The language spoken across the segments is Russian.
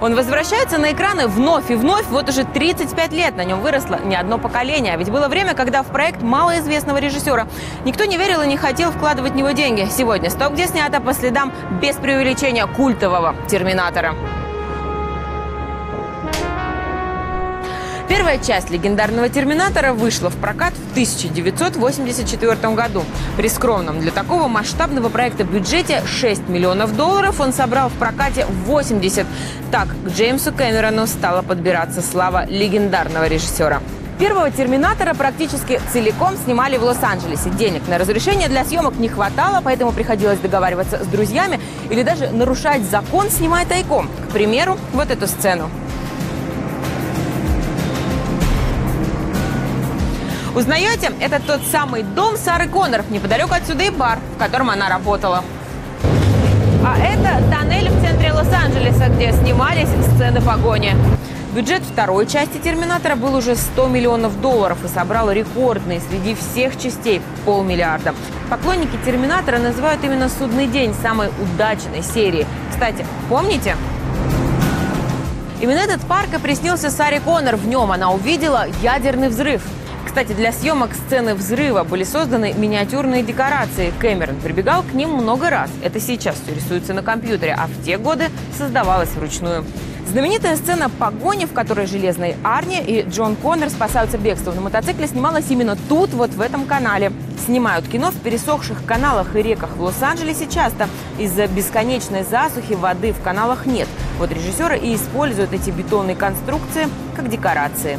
Он возвращается на экраны вновь и вновь. Вот уже 35 лет на нем выросло не одно поколение. А ведь было время, когда в проект малоизвестного режиссера никто не верил и не хотел вкладывать в него деньги. Сегодня «Стоп, где снято» по следам без преувеличения культового «Терминатора». Первая часть легендарного «Терминатора» вышла в прокат в 1984 году. При скромном для такого масштабного проекта бюджете 6 миллионов долларов он собрал в прокате 80. Так к Джеймсу Кэмерону стала подбираться слава легендарного режиссера. Первого «Терминатора» практически целиком снимали в Лос-Анджелесе. Денег на разрешение для съемок не хватало, поэтому приходилось договариваться с друзьями или даже нарушать закон, снимая тайком. К примеру, вот эту сцену. Узнаете? Это тот самый дом Сары Коннор. Неподалеку отсюда и бар, в котором она работала. А это тоннель в центре Лос-Анджелеса, где снимались сцены погони. Бюджет второй части «Терминатора» был уже 100 миллионов долларов и собрал рекордный среди всех частей – полмиллиарда. Поклонники «Терминатора» называют именно «Судный день» самой удачной серии. Кстати, помните? Именно этот парк и приснился Саре Коннор. В нем она увидела ядерный взрыв. Кстати, для съемок сцены взрыва были созданы миниатюрные декорации. Кэмерон прибегал к ним много раз. Это сейчас все рисуется на компьютере, а в те годы создавалось вручную. Знаменитая сцена погони, в которой Железный Арни и Джон Коннор спасаются бегством на мотоцикле, снималась именно тут, вот в этом канале. Снимают кино в пересохших каналах и реках в Лос-Анджелесе часто. Из-за бесконечной засухи воды в каналах нет. Вот режиссеры и используют эти бетонные конструкции как декорации.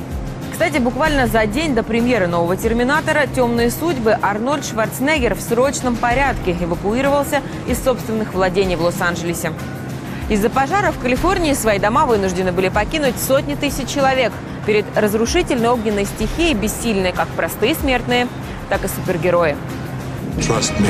Кстати, буквально за день до премьеры нового «Терминатора» «Темные судьбы» Арнольд Шварценеггер в срочном порядке эвакуировался из собственных владений в Лос-Анджелесе. Из-за пожара в Калифорнии свои дома вынуждены были покинуть сотни тысяч человек. Перед разрушительной огненной стихией бессильны как простые смертные, так и супергерои. Trust me.